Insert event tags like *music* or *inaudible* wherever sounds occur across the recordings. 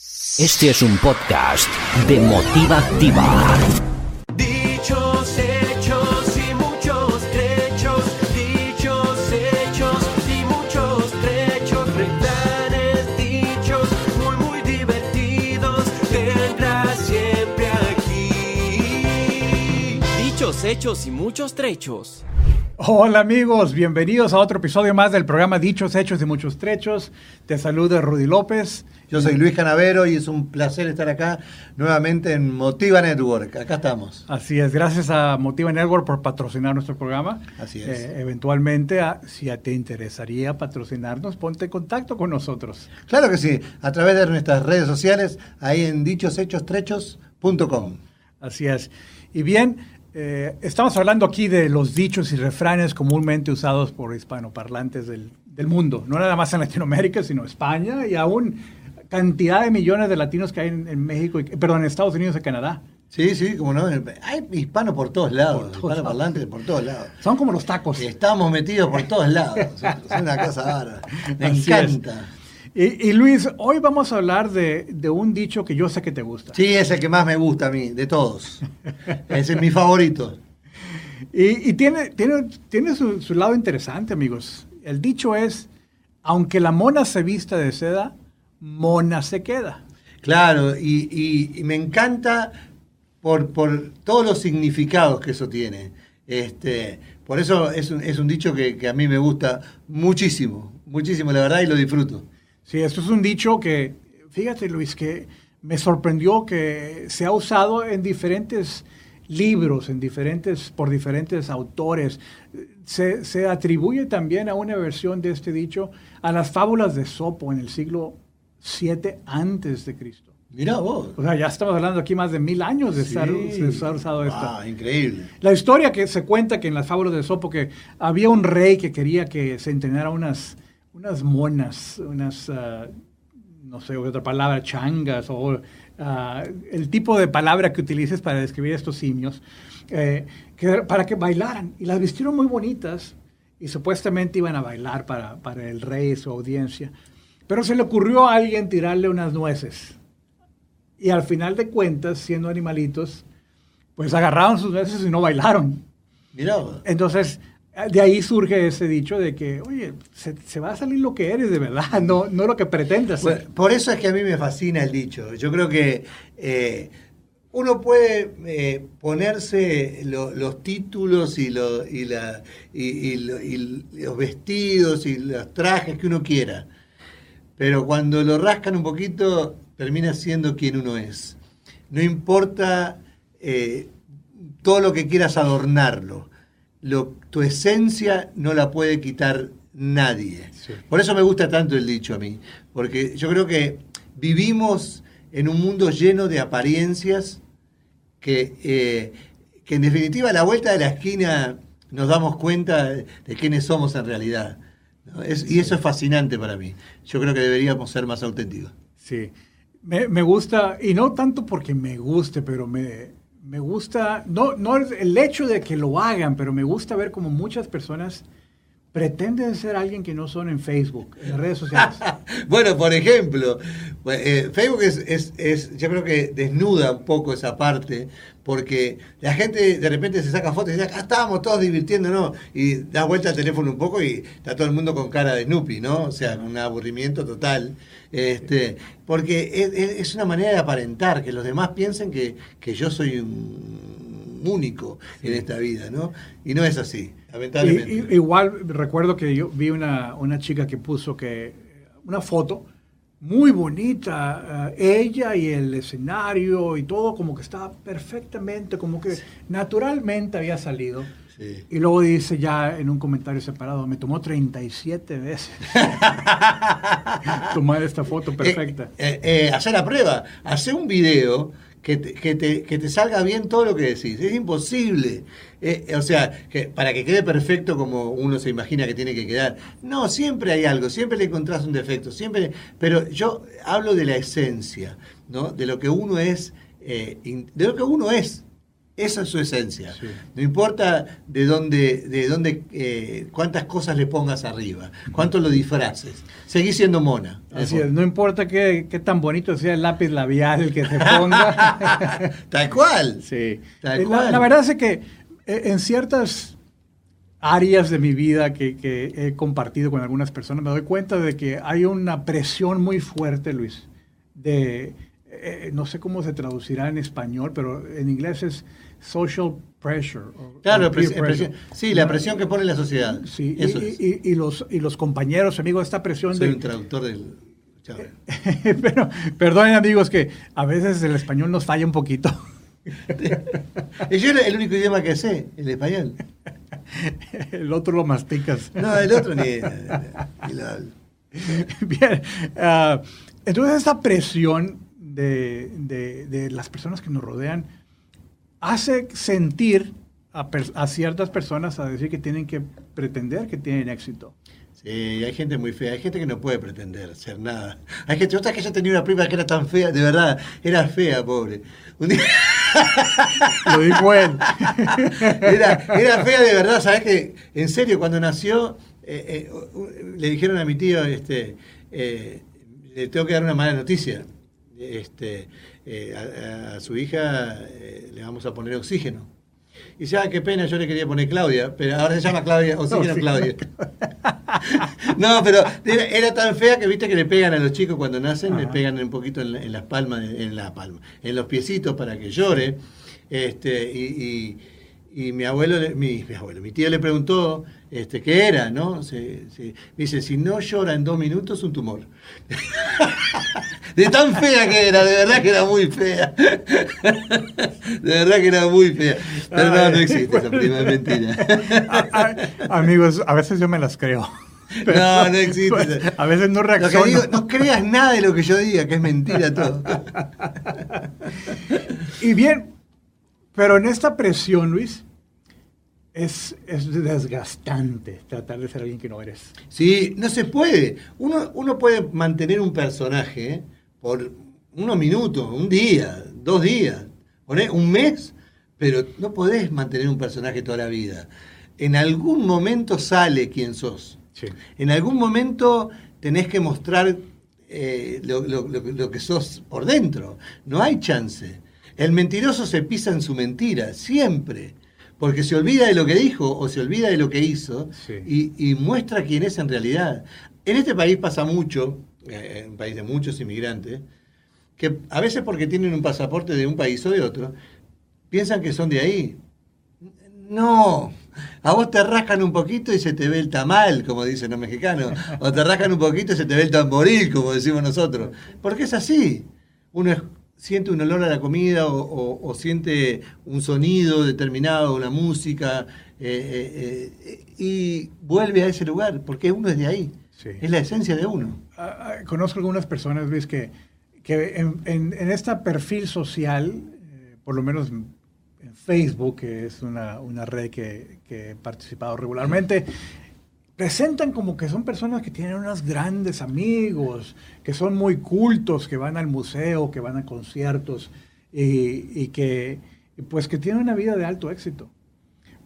Este es un podcast de Motiva Activa. Dichos, hechos y muchos trechos. Dichos, hechos y muchos trechos. Refranes, dichos muy, muy divertidos. Tendrás siempre aquí. Dichos, hechos y muchos trechos. Hola amigos, bienvenidos a otro episodio más del programa Dichos, Hechos y Muchos Trechos. Te saluda Rudy López. Yo soy Luis Canavero y es un placer estar acá nuevamente en Motiva Network. Acá estamos. Así es, gracias a Motiva Network por patrocinar nuestro programa. Así es. Eh, eventualmente, a- si te interesaría patrocinarnos, ponte en contacto con nosotros. Claro que sí, a través de nuestras redes sociales, ahí en dichoshechos.trechos.com. Así es. Y bien, eh, estamos hablando aquí de los dichos y refranes comúnmente usados por hispanoparlantes del, del mundo. No nada más en Latinoamérica, sino España y aún cantidad de millones de latinos que hay en, en México, y, perdón, en Estados Unidos y Canadá. Sí, sí, como no. Hay hispanos por todos lados, Por todos hispanos lados. parlantes por todos lados. Son como los tacos. Estamos metidos por todos lados. *laughs* Es una cosa bárbara. Me Así es. Y, y Luis, hoy vamos a hablar de, de un dicho que yo sé que te gusta. Sí, es el que más me gusta a mí, de todos. Ese es mi favorito. Y, y tiene, tiene, tiene su, su lado interesante, amigos. El dicho es, aunque la mona se vista de seda, mona se queda. Claro, y me encanta por, por todos los significados que eso tiene. Este, por eso es un, es un dicho que, que a mí me gusta muchísimo, muchísimo, la verdad, y lo disfruto. Sí, esto es un dicho que, fíjate Luis, que me sorprendió que se ha usado en diferentes libros, en diferentes, por diferentes autores. Se, se atribuye también a una versión de este dicho a las fábulas de Sopo en el siglo VII antes de Cristo. Mirá vos. O sea, ya estamos hablando aquí más de mil años de, estar, de estar usado esto. Ah, increíble. La historia que se cuenta que en las fábulas de Sopo que había un rey que quería que se entrenara unas, unas monas, unas, ah, no sé, otra palabra, changas, o ah, el tipo de palabra que utilices para describir estos simios, eh, que- para que bailaran. Y las vistieron muy bonitas y supuestamente iban a bailar para, para el rey y su audiencia. Pero se le ocurrió a alguien tirarle unas nueces. Y al final de cuentas, siendo animalitos, pues agarraron sus nueces y no bailaron. Mirá. Entonces, de ahí surge ese dicho de que, oye, se, se va a salir lo que eres de verdad, *laughs* no, no lo que pretendes Bueno, por eso es que a mí me fascina el dicho. Yo creo que eh, uno puede eh, ponerse lo- los títulos y, y los vestidos y los trajes que uno quiera, pero cuando lo rascan un poquito termina siendo quien uno es. No importa eh, todo lo que quieras adornarlo, lo- tu esencia no la puede quitar nadie. Sí. Por eso me gusta tanto el dicho a mí, porque yo creo que vivimos en un mundo lleno de apariencias que, eh, que en definitiva a la vuelta de la esquina nos damos cuenta de, quiénes somos en realidad. ¿no? Es- y eso es fascinante para mí. Yo creo que deberíamos ser más auténticos. Sí, me, me gusta, y no tanto porque me guste, pero me, me gusta, no, no el hecho de que lo hagan, pero me gusta ver como muchas personas pretenden ser alguien que no son en Facebook, en redes sociales. *laughs* bueno, por ejemplo, eh, Facebook es, es- es- yo creo que desnuda un poco esa parte, porque la gente de repente se saca fotos y dice, acá estábamos todos divirtiéndonos, y das vuelta al teléfono un poco y está todo el mundo con cara de Snoopy, ¿no? O sea, un aburrimiento total. Este, porque es- es una manera de aparentar, que los demás piensen que, que yo soy un único en esta vida, ¿no? Y no es así, lamentablemente. Igual recuerdo que yo vi una, una chica que puso que una foto muy bonita, eh, ella y el escenario y todo como que estaba perfectamente, como que naturalmente había salido. Sí. Y luego dice ya en un comentario separado, me tomó 37 veces *laughs* tomar esta foto perfecta. Eh, eh, eh, hacer la prueba, hacer un video que te, que, te, que te salga bien todo lo que decís. Es imposible. Eh, o sea, que para que quede perfecto como uno se imagina que tiene que quedar. No, siempre hay algo, siempre le encontrás un defecto, siempre. Pero yo hablo de la esencia, ¿no? De lo que uno es, eh, de lo que uno es Esa es su esencia. Sí. No importa de dónde, de dónde, eh, cuántas cosas le pongas arriba, cuánto lo disfraces. Seguí siendo mona. Así es, no importa qué, qué tan bonito sea el lápiz labial que se ponga. *laughs* Tal cual. sí. Tal Eh, La, cual. la verdad es que eh, en ciertas áreas de mi vida que, que he compartido con algunas personas me doy cuenta de que hay una presión muy fuerte, Luis, de, eh, no sé cómo se traducirá en español, pero en inglés es social pressure. Claro, presi- presión- sí, la presión que pone la sociedad. Sí, y, Eso es. y- y los, y los compañeros, amigos, esta presión Soy de... un traductor del. *laughs* Pero, perdonen amigos que a veces el español nos falla un poquito. *laughs* Yo era el único idioma que sé, el español. *laughs* El otro lo masticas. No, el otro ni. ni lo hablo. Bien. ah, entonces esta presión de, de- de las personas que nos rodean hace sentir a, ciertas personas a decir que tienen que pretender que tienen éxito. Sí, hay gente muy fea, hay gente que no puede pretender ser nada. Hay gente, otra que yo tenía una prima que era tan fea, de verdad, era fea, pobre. Un día- *laughs* Lo dijo él. *laughs* era, era fea de verdad, ¿sabes que En serio, cuando nació, eh, eh, le dijeron a mi tío, este, eh, le tengo que dar una mala noticia. Este, eh, a, a su hija eh, le vamos a poner oxígeno. Y dice, ah, qué pena, yo le quería poner Claudia, pero ahora se llama Claudia, *laughs* oxígeno Oxígeno. Claudia. *laughs* No, pero era, era tan fea que viste que le pegan a los chicos cuando nacen, le Ajá. pegan un poquito en, la- en las palmas, en la palma, en los piecitos para que llore. Este, y, y- y mi abuelo, le- mi, mi abuelo, mi tío le preguntó este, qué era, ¿no? Se- se- dice, si no llora en dos minutos, un tumor. *laughs* De tan fea que era, de verdad que era muy fea. *laughs* De verdad que era muy fea. Pero no, no existe esa prima, es mentira. *laughs* Amigos, a veces yo me las creo. No, no existe. A veces no Lo que reacciono. digo, no creas nada de lo que yo diga, que es mentira todo. Y bien, pero en esta presión, Luis, es, es desgastante tratar de ser alguien que no eres. Sí, no se puede. Uno, uno puede mantener un personaje por unos minutos, un día, dos días, un mes, pero no podés mantener un personaje toda la vida. En algún momento sale quién sos. Sí. En algún momento tenés que mostrar eh, lo, lo- lo- lo que sos por dentro. No hay chance. El mentiroso se pisa en su mentira, siempre. Porque se olvida de lo que dijo o se olvida de lo que hizo Sí. y, y muestra quién es en realidad. En este país pasa mucho, eh, un país de muchos inmigrantes, que a veces porque tienen un pasaporte de un país o de otro, piensan que son de ahí. No, a vos te rascan un poquito y se te ve el tamal, como dicen los mexicanos, o te rascan un poquito y se te ve el tamboril, como decimos nosotros, porque es así. Uno es- siente un olor a la comida o, o- o siente un sonido determinado, una música, eh, eh, eh, y vuelve a ese lugar, porque uno es de ahí. Sí. Es la esencia de uno. Ah, ah, conozco algunas personas, Luis, que, que en, en, en este perfil social, eh, por lo menos en en Facebook, que es una, una red que, que he participado regularmente, presentan como que son personas que tienen unos grandes amigos, que son muy cultos, que van al museo, que van a conciertos y, y que pues que tienen una vida de alto éxito.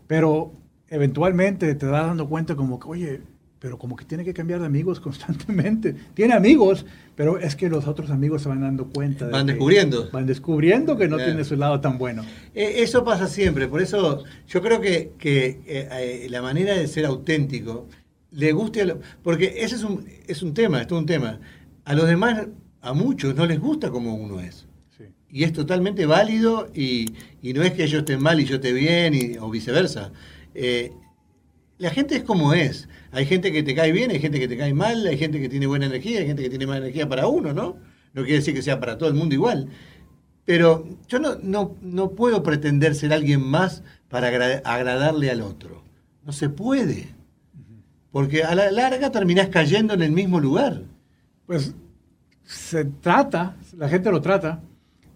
Pero eventualmente te das dando cuenta como que, oye, pero como que tiene que cambiar de amigos constantemente. *laughs* Tiene amigos, pero es que los otros amigos se van dando cuenta. de Van descubriendo. Van descubriendo que no Claro. tiene su lado tan bueno. Eh, Eso pasa siempre, por eso yo creo que, que, eh, eh, la manera de ser auténtico le guste a lo- porque ese es un, es un tema, esto es un tema. A los demás, a muchos, no les gusta como uno es. Sí. Y es totalmente válido y, y no es que ellos estén mal y yo esté bien y- o viceversa. Eh, la gente es como es. Hay gente que te cae bien, hay gente que te cae mal, hay gente que tiene buena energía, hay gente que tiene mala energía para uno, ¿no? No quiere decir que sea para todo el mundo igual. Pero yo no, no, no puedo pretender ser alguien más para agra- agradarle al otro. No se puede. Porque a la larga terminás cayendo en el mismo lugar. Pues se trata, la gente lo trata,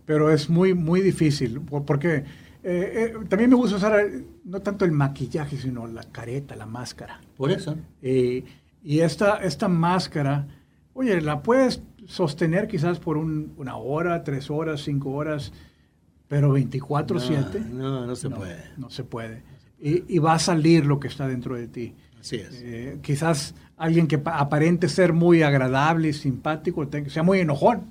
pero es muy, muy difícil, por- porque eh, eh, también me gusta usar eh, no tanto el maquillaje, sino la careta, la máscara. Por eso. Eh, y esta, esta máscara, oye, la puedes sostener quizás por un- una hora, tres horas, cinco horas, pero 24/7 No, no, no se no, puede. no se puede. Y, y va a salir lo que está dentro de ti. Así es. Eh, quizás alguien que pa- aparente ser muy agradable y simpático sea muy enojón.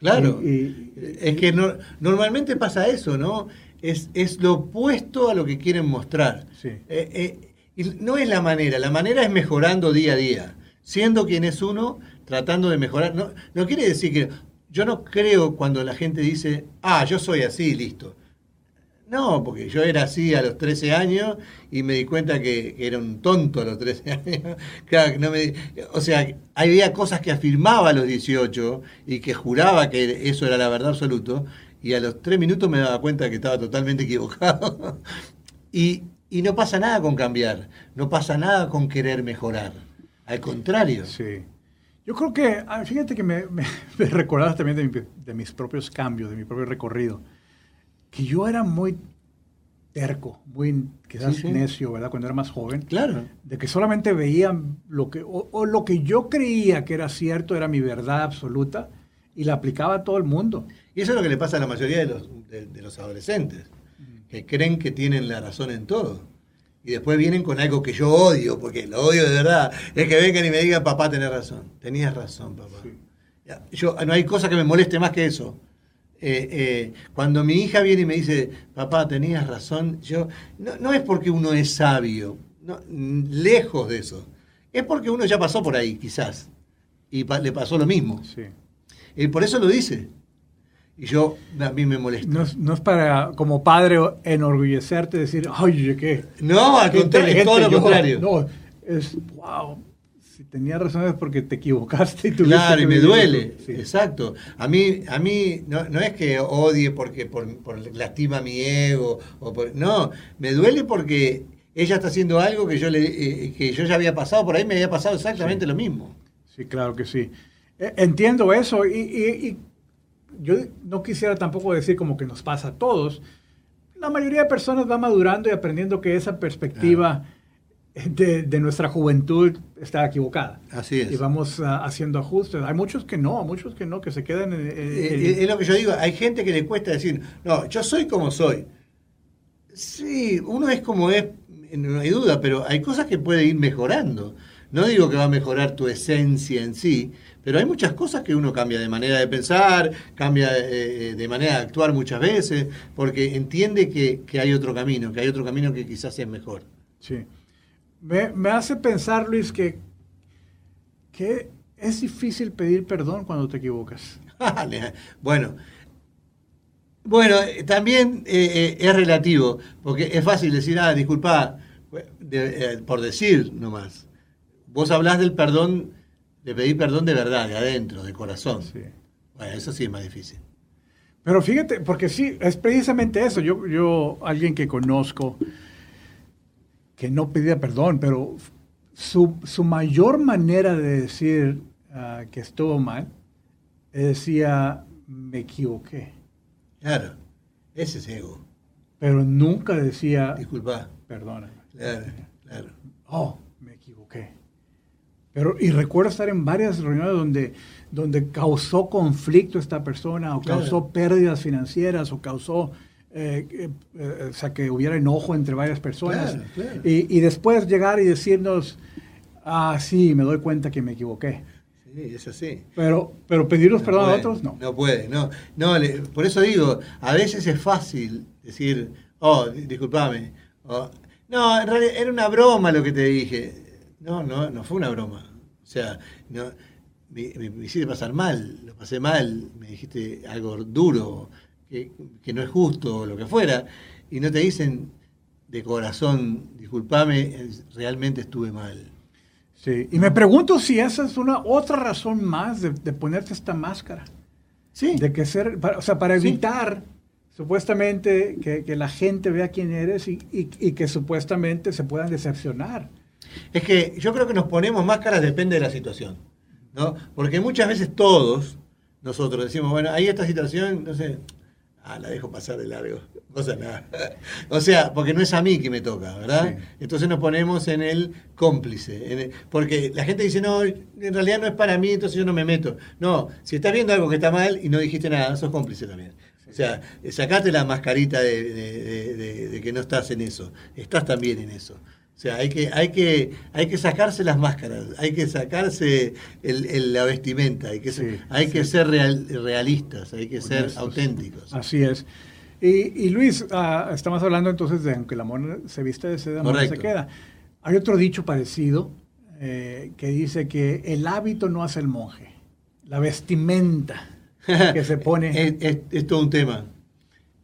Claro. Y- y- es que no- normalmente pasa eso, ¿no? Es, es lo opuesto a lo que quieren mostrar. Sí. Eh, eh, y no es la manera, la manera es mejorando día a día, siendo quien es uno, tratando de mejorar. No, no quiere decir que yo no creo cuando la gente dice, ah, yo soy así, listo. No, porque yo era así a los 13 años y me di cuenta que, era un tonto a los 13 *laughs* años. Claro, no me- o sea, había cosas que afirmaba a los 18 y que juraba que eso era la verdad absoluta y a los 3 minutos me daba cuenta que estaba totalmente equivocado. *laughs* y, y no pasa nada con cambiar, no pasa nada con querer mejorar. Al contrario. Sí. Yo creo que, ah, fíjate que me, me, *laughs* me recordabas también de, mi- de mis propios cambios, de mi propio recorrido, que yo era muy terco, muy quizás Sí, sí. necio, ¿verdad? Cuando era más joven. Claro. De que solamente veía lo que, o, o lo que yo creía que era cierto, era mi verdad absoluta, y la aplicaba a todo el mundo. Y eso es lo que le pasa a la mayoría de los, de, de los adolescentes, que creen que tienen la razón en todo. Y después vienen con algo que yo odio, porque lo odio de verdad. Es que vengan y me digan, papá, tenés razón. Tenías razón, papá. Sí. Yo, no hay cosa que me moleste más que eso. Eh, eh, cuando mi hija viene y me dice, papá, tenías razón, yo no, no es porque uno es sabio, no, lejos de eso. Es porque uno ya pasó por ahí, quizás, y pa- le pasó lo mismo. Sí. Y por eso lo dice. Y yo, a mí me molesta. No es, no es para, como padre, enorgullecerte, decir, oye, qué, No, al contrario, es todo lo yo". contrario. No, es, wow, si tenía razón es porque te equivocaste y tuviste Claro, y me duele. Sí. Exacto. A mí, a mí no, no es que odie porque por, por lastima mi ego. O por- no, me duele porque ella está haciendo algo que yo, le, eh, que yo ya había pasado, por ahí me había pasado exactamente lo mismo. Sí, claro que sí. Eh, Entiendo eso y, y- y yo no quisiera tampoco decir como que nos pasa a todos. La mayoría de personas va madurando y aprendiendo que esa perspectiva de, de nuestra juventud está equivocada. Así es. Y vamos ah, haciendo ajustes. Hay muchos que no, muchos que no, que se quedan en... en- Eh, eh, es lo que yo digo, hay gente que le cuesta decir, no, yo soy como soy. Sí, uno es como es, no hay duda, pero hay cosas que puede ir mejorando. No digo que va a mejorar tu esencia en sí, pero hay muchas cosas que uno cambia de manera de pensar, cambia eh, de manera de actuar muchas veces, porque entiende que, que hay otro camino, que hay otro camino que quizás es mejor. Sí. Me, me hace pensar, Luis, que, que es difícil pedir perdón cuando te equivocas. *laughs* bueno, bueno, eh, también eh, eh, es relativo, porque es fácil decir, ah, disculpa, de- eh, por decir nomás. Vos hablás del perdón, de pedir perdón de verdad, de adentro, de corazón. Sí. Bueno, eso sí es más difícil. Pero fíjate, porque sí, es precisamente eso. Yo, yo alguien que conozco que no pedía perdón, pero su, su mayor manera de decir ah, que estuvo mal, decía, me equivoqué. Claro, ese es ego. Pero nunca decía, Disculpa. perdona. Claro, claro. Oh, me equivoqué. Pero, y recuerdo estar en varias reuniones donde, donde causó conflicto esta persona, o Claro. causó pérdidas financieras, o causó, eh, eh, o sea, que hubiera enojo entre varias personas. Claro, claro. Y, y después llegar y decirnos, ah, sí, me doy cuenta que me equivoqué. Sí, es así. Pero, pero pedirnos perdón puede, a otros, no. No puede, no. no le- por eso digo, a veces es fácil decir, oh, di- disculpame. o, no, en realidad era una broma lo que te dije. No, no, no fue una broma. O sea, no, me, me- me hiciste pasar mal, lo pasé mal, me dijiste algo duro, que, que no es justo, o lo que fuera, y no te dicen de corazón, disculpame, eh, realmente estuve mal. Sí. Y me pregunto si esa es una otra razón más de, de ponerte esta máscara. Sí, De que ser, para- o sea, para Sí. evitar supuestamente que, que la gente vea quién eres y, y- y que supuestamente se puedan decepcionar. Es que yo creo que nos ponemos máscaras depende de la situación, ¿no? Porque muchas veces todos nosotros decimos, bueno, hay esta situación, no sé, ah, la dejo pasar de largo. pasa nada. *laughs* O sea, porque no es a mí que me toca, ¿verdad? Sí. Entonces nos ponemos en el cómplice. en el- porque la gente dice, no, en realidad no es para mí, entonces yo no me meto. No, si estás viendo algo que está mal y no dijiste nada, sos cómplice también. O sea, sacate la mascarita de, de- de- de- de que no estás en eso. Estás también en eso. O sea, hay que, hay que, hay que sacarse las máscaras, hay que sacarse el- el- la vestimenta, hay que, Sí, hay que ser real- realistas, hay que ser Honestos. auténticos. Así es. Y, y Luis, ah, estamos hablando entonces de aunque el amor se viste de seda, amor no se queda. Hay otro dicho parecido eh, que dice que el hábito no hace el monje, la vestimenta que se pone. *laughs* es, es- es todo un tema.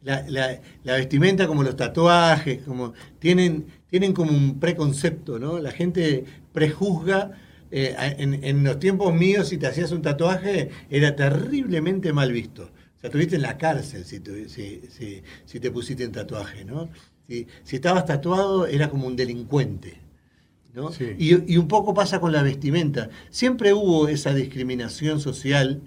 La, la- la vestimenta, como los tatuajes, como tienen, tienen como un preconcepto, ¿no? La gente prejuzga. eh, en, en los tiempos míos, si te hacías un tatuaje, era terriblemente mal visto. O sea, estuviste en la cárcel si, tu- si, si- si te pusiste un tatuaje, ¿no? Si, estabas tatuado, era como un delincuente. ¿no? Sí. Y, y un poco pasa con la vestimenta. Siempre hubo esa discriminación social,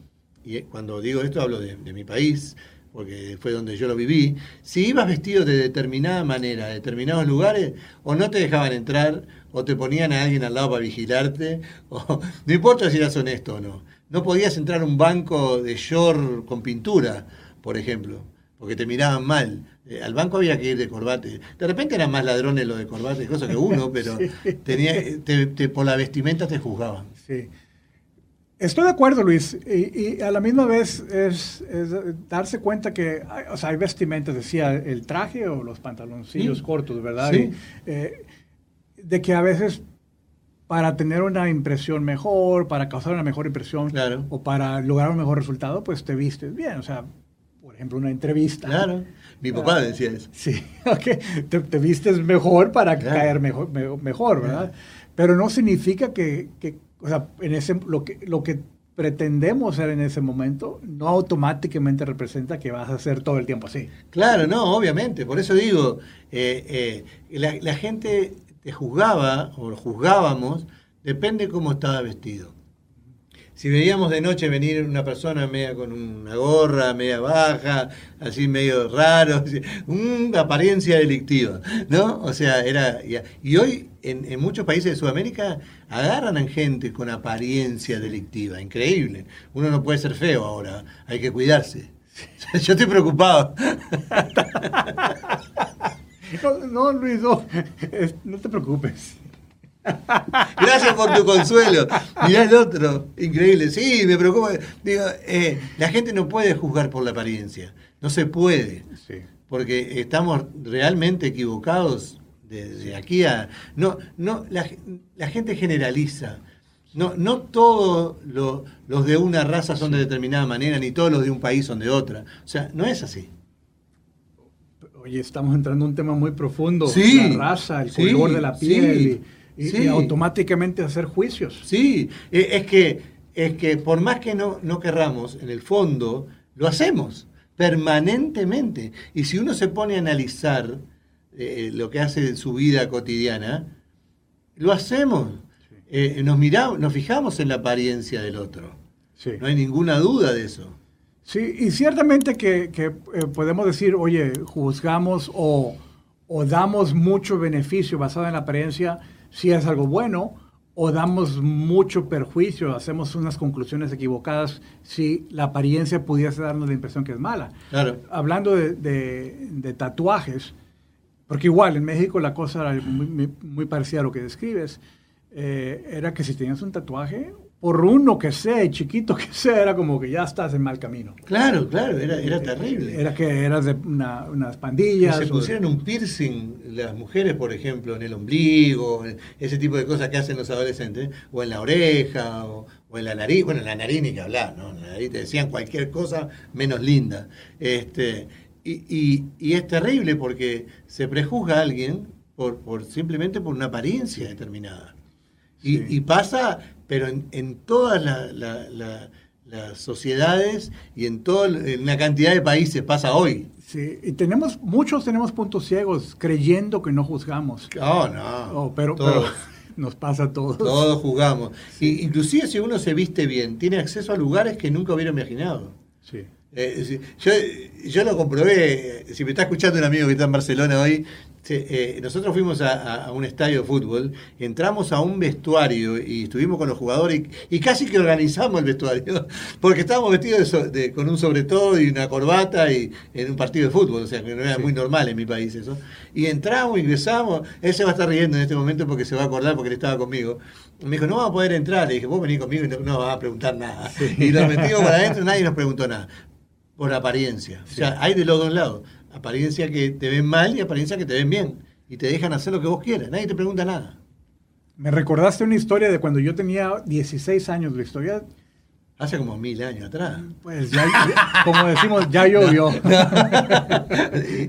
y eh, cuando digo esto hablo de, de mi país, porque fue donde yo lo viví. Si ibas vestido de determinada manera, a determinados lugares, o no te dejaban entrar, o te ponían a alguien al lado para vigilarte, *laughs* o no importa si eras honesto o no. No podías entrar a un banco de short con pintura, por ejemplo, porque te miraban mal. Eh, al banco había que ir de corbate. De repente eran más ladrones los de corbate, cosa que uno, *laughs* pero tenía, te- te- por la vestimenta te juzgaban. Sí. Estoy de acuerdo, Luis. Y, y a la misma vez es, es darse cuenta que hay, o sea, hay vestimentas, decía, el traje o los pantaloncillos Sí. cortos, ¿verdad? Sí. Y, eh, de que a veces para tener una impresión mejor, para causar una mejor impresión Claro. o para lograr un mejor resultado, pues te vistes bien. O sea, por ejemplo, una entrevista. Claro. Mi papá decía eso. Sí, *laughs* ok. Te, te vistes mejor para Claro. caer mejor, me- mejor ¿verdad? Pero no significa que, que, o sea, en ese, lo, que, lo que pretendemos ser en ese momento no automáticamente representa que vas a hacer todo el tiempo así. Claro, no, obviamente. Por eso digo, eh, eh, la, la gente te juzgaba, o juzgábamos, depende cómo estaba vestido. Si veíamos de noche venir una persona media con una gorra, media baja, así medio raro, *laughs* una apariencia delictiva, ¿no? O sea, era... Y, hoy en, en muchos países de Sudamérica agarran a gente con apariencia delictiva, increíble. Uno no puede ser feo ahora, hay que cuidarse. *laughs* Yo estoy preocupado. *laughs* No, no, Luis, no te preocupes. Gracias por tu consuelo. Mirá el otro. Increíble. Sí, me preocupa. Digo, eh, la gente no puede juzgar por la apariencia. No se puede. Sí. Porque estamos realmente equivocados desde aquí a. No, no, la, la gente generaliza. No, no todos lo- los de una raza son de determinada manera, ni todos los de un país son de otra. O sea, no es así. Oye, estamos entrando en un tema muy profundo. Sí, la raza, el sí, color de la sí, piel y, y- sí. y automáticamente hacer juicios. Sí, eh, es que, es que por más que no, no querramos, en el fondo, lo hacemos permanentemente. Y si uno se pone a analizar eh, lo que hace en su vida cotidiana, lo hacemos. Eh, nos miramos, nos fijamos en la apariencia del otro. Sí. No hay ninguna duda de eso. Sí, y ciertamente que, que, eh, podemos decir, oye, juzgamos o, o damos mucho beneficio basado en la apariencia si es algo bueno, o damos mucho perjuicio, hacemos unas conclusiones equivocadas si la apariencia pudiese darnos la impresión que es mala. Claro. Hablando de, de- de tatuajes, porque igual en México la cosa era muy, muy- muy parecida a lo que describes, eh, era que si tenías un tatuaje, por uno que sea y chiquito que sea, era como que ya estás en mal camino. Claro, claro, era, era terrible. Era que eras de una- unas que pandillas. se o- pusieran un piercing las mujeres, por ejemplo, en el ombligo, ese tipo de cosas que hacen los adolescentes, o en la oreja, o, o en la nariz, bueno, en la nariz ni que hablar, ¿no? En la nariz te decían cualquier cosa menos linda. Este, y, y- y es terrible porque se prejuzga a alguien por, por simplemente por una apariencia determinada. Y, Sí. y pasa, pero en, en todas la- la- la- las sociedades y en toda una cantidad de países pasa hoy. Sí, y tenemos, muchos tenemos puntos ciegos creyendo que no juzgamos. Oh, no. Oh, pero, pero *laughs* nos pasa a todos. todos jugamos. Y, inclusive si uno se viste bien, tiene acceso a lugares que nunca hubiera imaginado. Sí. Eh, sí, yo, yo lo comprobé, si me está escuchando un amigo que está en Barcelona hoy, Sí, eh, nosotros fuimos a, a- un estadio de fútbol, entramos a un vestuario y estuvimos con los jugadores y, y casi que organizamos el vestuario, *laughs* porque estábamos vestidos de so- de- con un sobre todo y una corbata y en un partido de fútbol, o sea que no era muy normal en mi país eso. Y entramos, ingresamos, él se va a estar riendo en este momento porque se va a acordar porque él estaba conmigo. Me dijo, no vamos a poder entrar. Le dije, vos venís conmigo y no, no vas a preguntar nada. Y lo metimos para adentro y *laughs* nadie nos preguntó nada. Por apariencia. O sea, hay de los dos lados. Apariencia que te ven mal y apariencia que te ven bien. Y te dejan hacer lo que vos quieras. Nadie te pregunta nada. Me recordaste una historia de cuando yo tenía 16 años. La historia, Hace como mil años atrás. pues ya, como decimos, ya *laughs* llovió. *laughs*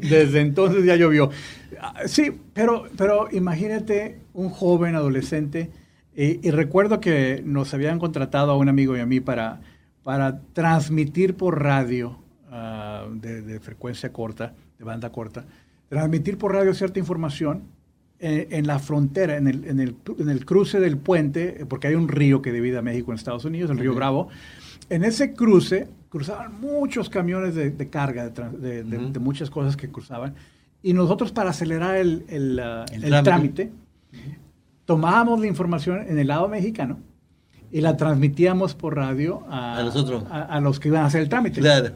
Desde entonces ya llovió. Ah, Sí, pero, pero imagínate un joven adolescente. eh, y recuerdo que nos habían contratado a un amigo y a mí para, para transmitir por radio ah, de, de frecuencia corta, de banda corta, transmitir por radio cierta información eh, en la frontera, en el, en, el, en el cruce del puente, eh, porque hay un río que divide a México en Estados Unidos, el río Bravo. En ese cruce cruzaban muchos camiones de, de carga, de, de- muchas cosas que cruzaban. Y nosotros para acelerar el, el, ah, El el trámite. trámite, tomábamos la información en el lado mexicano y la transmitíamos por radio a, A nosotros. a, a los que iban a hacer el trámite. Claro.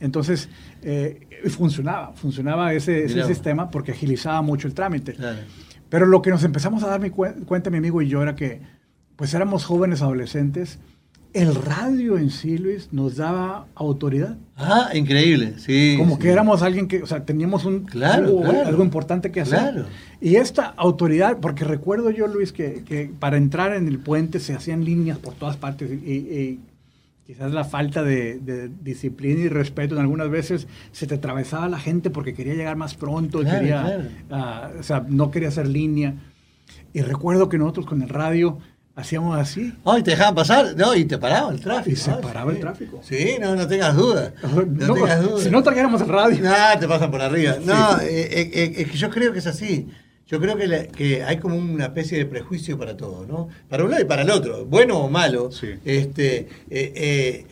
Entonces, eh, funcionaba, funcionaba ese, sistema porque agilizaba mucho el trámite. Claro. Pero lo que nos empezamos a dar mi cuen- cuenta, mi amigo y yo, era que pues éramos jóvenes adolescentes. El radio en sí, Luis, nos daba autoridad. Ah, increíble. Sí. Como sí. que éramos alguien que, o sea, teníamos un, Claro, algo, claro. algo importante que hacer. Claro. Y esta autoridad, porque recuerdo yo, Luis, que, que para entrar en el puente se hacían líneas por todas partes y, y quizás la falta de, de disciplina y respeto en algunas veces se te atravesaba la gente porque quería llegar más pronto, Claro, quería, claro. ah, o sea, no quería hacer línea. Y recuerdo que nosotros con el radio hacíamos así. Ay, te dejaban pasar, no, y te paraba el tráfico. Y se Ah, paraba sí. el tráfico. Sí, no, no tengas dudas. No, No, tengas dudas. si no trajéramos el radio. Nah, te pasan por arriba. No, eh, eh, eh, es que yo creo que es así. Yo creo que, la- que hay como una especie de prejuicio para todo, ¿no? Para un lado y para el otro, bueno o malo. Sí. Este, eh,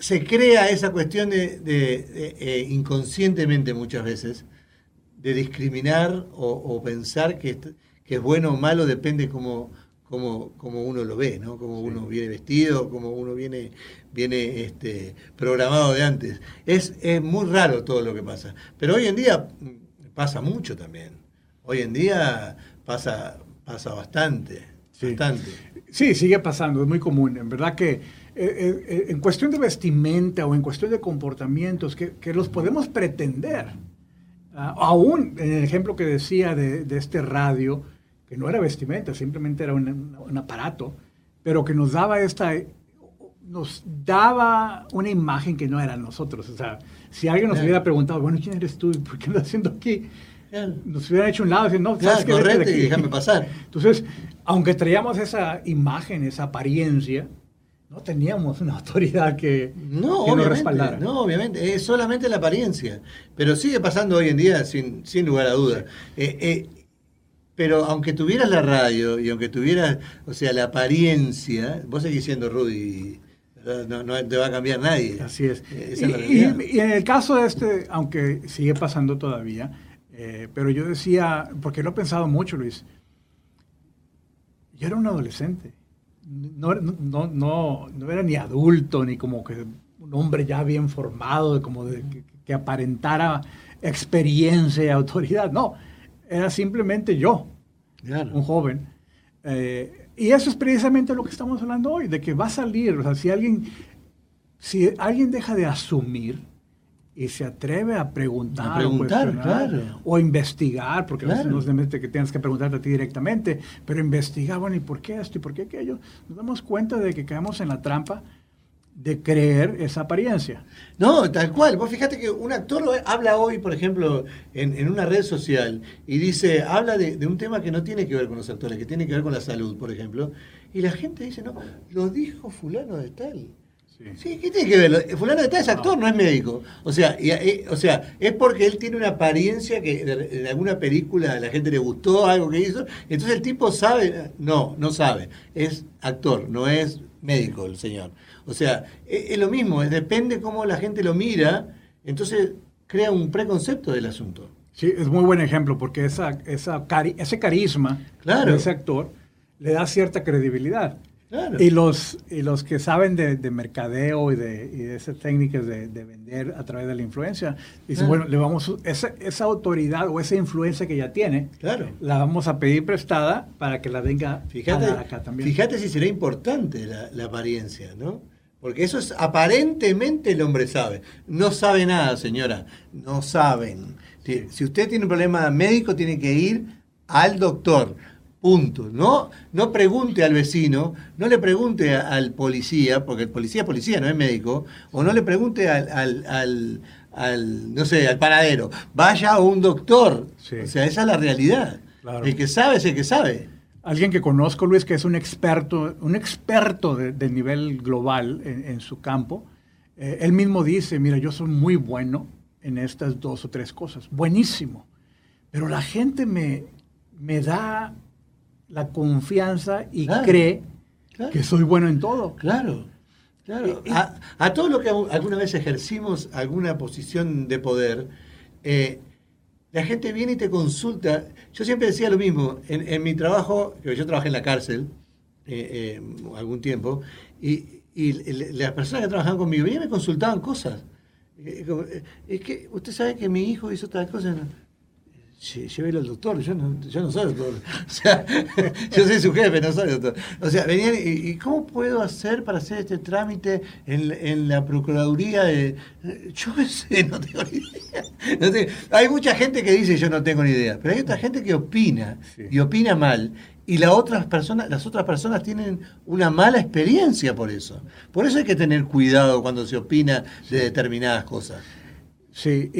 se crea esa cuestión de, de- de, inconscientemente muchas veces de discriminar o, o pensar que, que es bueno o malo depende como, como, como uno lo ve, ¿no? Como uno viene vestido, como uno viene, viene este, programado de antes. Es, es muy raro todo lo que pasa. Pero hoy en día pasa mucho también. Hoy en día pasa, pasa bastante. Sí. Bastante. Sí, sigue pasando, es muy común. En verdad que eh, eh, eh, en cuestión de vestimenta o en cuestión de comportamientos que, que los podemos pretender, ah, aún en el ejemplo que decía de, de este radio, que no era vestimenta, simplemente era un, un- aparato, pero que nos daba esta, nos daba una imagen que no era nosotros. O sea, si alguien nos Claro. hubiera preguntado, bueno, ¿quién eres tú? ¿Por qué andas haciendo aquí? Claro. Nos hubieran hecho un lado y decir, no, Claro, ¿sabes qué? De correte y aquí". déjame pasar. Entonces, aunque traíamos esa imagen, esa apariencia, no teníamos una *laughs* autoridad que, No, que nos respaldara. no, obviamente, es solamente la apariencia. Pero sigue pasando hoy en día sin, sin lugar a dudas. Eh, eh, pero aunque tuvieras la radio y aunque tuvieras, o sea, la apariencia, vos seguís siendo Rudy, no, no te va a cambiar nadie. Así es. Eh, Y, esa es la realidad. y- y en el caso de este, aunque sigue pasando todavía, eh, pero yo decía, porque lo he pensado mucho, Luis, yo era un adolescente. No, no, no, no era ni adulto, ni como que un hombre ya bien formado, como de, que, que aparentara experiencia y autoridad. No, era simplemente yo. Claro. un joven. Eh, y eso es precisamente lo que estamos hablando hoy, de que va a salir, o sea, si alguien, si alguien deja de asumir y se atreve a preguntar, A preguntar, o, claro. o investigar, porque a veces Claro. no es de que tengas que preguntarte a ti directamente, pero investigar, bueno, ¿y por qué esto y por qué aquello? Nos damos cuenta de que caemos en la trampa de creer esa apariencia. No, tal cual. Vos fíjate que un actor habla hoy, por ejemplo, en, en una red social y dice, habla de, de un tema que no tiene que ver con los actores, que tiene que ver con la salud, por ejemplo, y la gente dice, no, lo dijo fulano de tal. Sí, ¿qué tiene que ver? Fulano de tal es actor, no, es médico. O sea, y- y- o sea, es porque él tiene una apariencia que en alguna película a la gente le gustó, algo que hizo. Entonces el tipo sabe, no, no sabe. Es actor, no es médico el señor. O sea, e, es, lo mismo, es- depende cómo la gente lo mira, entonces crea un preconcepto del asunto. Sí, es muy buen ejemplo porque esa, esa cari- ese carisma Claro. de ese actor le da cierta credibilidad. Claro. Y los, y los que saben de, de mercadeo y de, y de esas técnicas de, de vender a través de la influencia, dicen, Claro. bueno, le vamos, esa, esa autoridad o esa influencia que ya tiene, Claro. la vamos a pedir prestada para que la venga Fíjate, a acá también. fíjate si será importante la, la apariencia, ¿no? Porque eso es aparentemente el hombre sabe. No sabe nada, señora. No saben. Si, si usted tiene un problema médico, tiene que ir al doctor. Punto. No, no pregunte al vecino, no le pregunte a- al policía, porque el policía es policía, no es médico, o no le pregunte al, al- al- al, no sé, al panadero. Vaya a un doctor. Sí. O sea, esa es la realidad. Claro. El que sabe es el que sabe. Alguien que conozco, Luis, que es un experto, un experto de, de nivel global en, en su campo, eh, él mismo dice, mira, yo soy muy bueno en estas dos o tres cosas, buenísimo, pero la gente me, me da la confianza y Claro, cree claro. que soy bueno en todo. Claro, claro. A, a todo lo que alguna vez ejercimos alguna posición de poder, eh, la gente viene y te consulta. Yo siempre decía lo mismo, en, en mi trabajo, yo trabajé en la cárcel eh, eh, algún tiempo, y, las personas que trabajaban conmigo venían y me consultaban cosas. Eh, eh, es que usted sabe que mi hijo hizo tal cosa. No, llévelo al doctor, yo no, yo no soy doctor. *laughs* O sea, *laughs* yo soy su jefe, no soy doctor. O sea, venían y, y ¿cómo puedo hacer para hacer este trámite en, en la Procuraduría de... Yo qué sé, no tengo ni idea. No tengo- hay mucha gente que dice yo no tengo ni idea, pero hay otra gente que opina Sí. y opina mal. Y la otras personas, las otras personas tienen una mala experiencia por eso. Por eso hay que tener cuidado cuando se opina de determinadas cosas. Sí,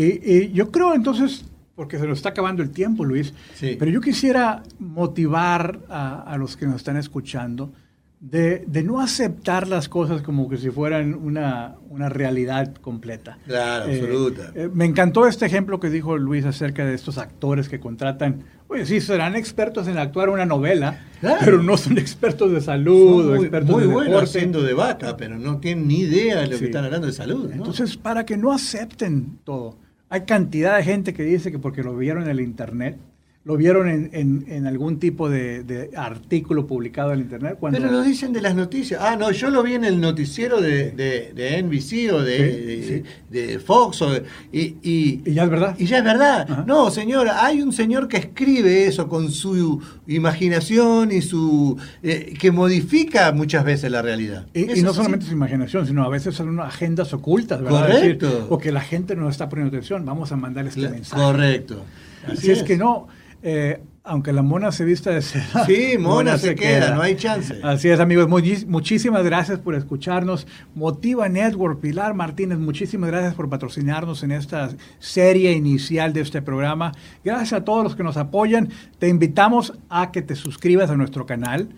yo creo entonces, porque se nos está acabando el tiempo, Luis, Sí. pero yo quisiera motivar a, a los que nos están escuchando de, de no aceptar las cosas como que si fueran una, una realidad completa. Claro, Eh, absoluta. eh, me encantó este ejemplo que dijo Luis acerca de estos actores que contratan. Oye, sí, serán expertos en actuar una novela, Claro. pero no son expertos de salud Son o muy, expertos muy de buenos deporte. haciendo de vaca, pero no tienen ni idea de lo Sí. que están hablando de salud. ¿no? Entonces, para que no acepten todo. Hay cantidad de gente que dice que porque lo vieron en el Internet, lo vieron en, en- en algún tipo de, de artículo publicado en Internet. Cuando, Pero lo dicen de las noticias. Ah, no, yo lo vi en el noticiero de, de, de NBC o de, Sí, Fox. O de- y, y, y ya es verdad. y ya es verdad. Ajá. No, señora, hay un señor que escribe eso con su imaginación y su. eh, que modifica muchas veces la realidad. Y, no sí. solamente su imaginación, sino a veces son unas agendas ocultas, ¿verdad? Correcto. Decir, o que la gente no está poniendo atención, vamos a mandar este La- mensaje. Correcto. Así es. que no, eh, aunque la mona se vista de seda. Sí, *laughs* mona se queda, no hay chance. Así es, amigos. Muchísimas gracias por escucharnos. Motiva Network, Pilar Martínez, muchísimas gracias por patrocinarnos en esta serie inicial de este programa. Gracias a todos los que nos apoyan. Te invitamos a que te suscribas a nuestro canal.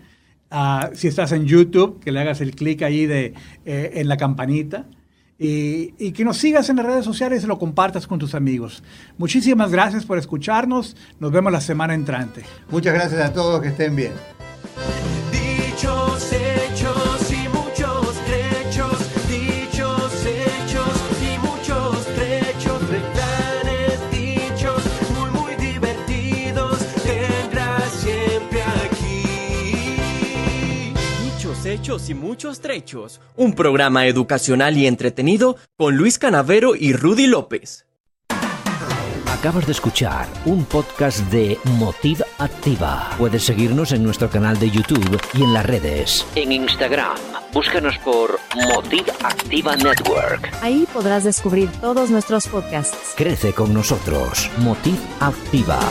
Ah, si estás en YouTube, que le hagas el clic ahí de, eh, en la campanita. Y, que nos sigas en las redes sociales y lo compartas con tus amigos. Muchísimas gracias por escucharnos. Nos vemos la semana entrante. Muchas gracias a todos, que estén bien. Dichos, hechos y muchos trechos. Un programa educacional y entretenido con Luis Canavero y Rudy López. Acabas de escuchar un podcast de Motiv Activa. Puedes seguirnos en nuestro canal de YouTube y en las redes. En Instagram, búscanos por Motiv Activa Network. Ahí podrás descubrir todos nuestros podcasts. Crece con nosotros. Motiv Activa.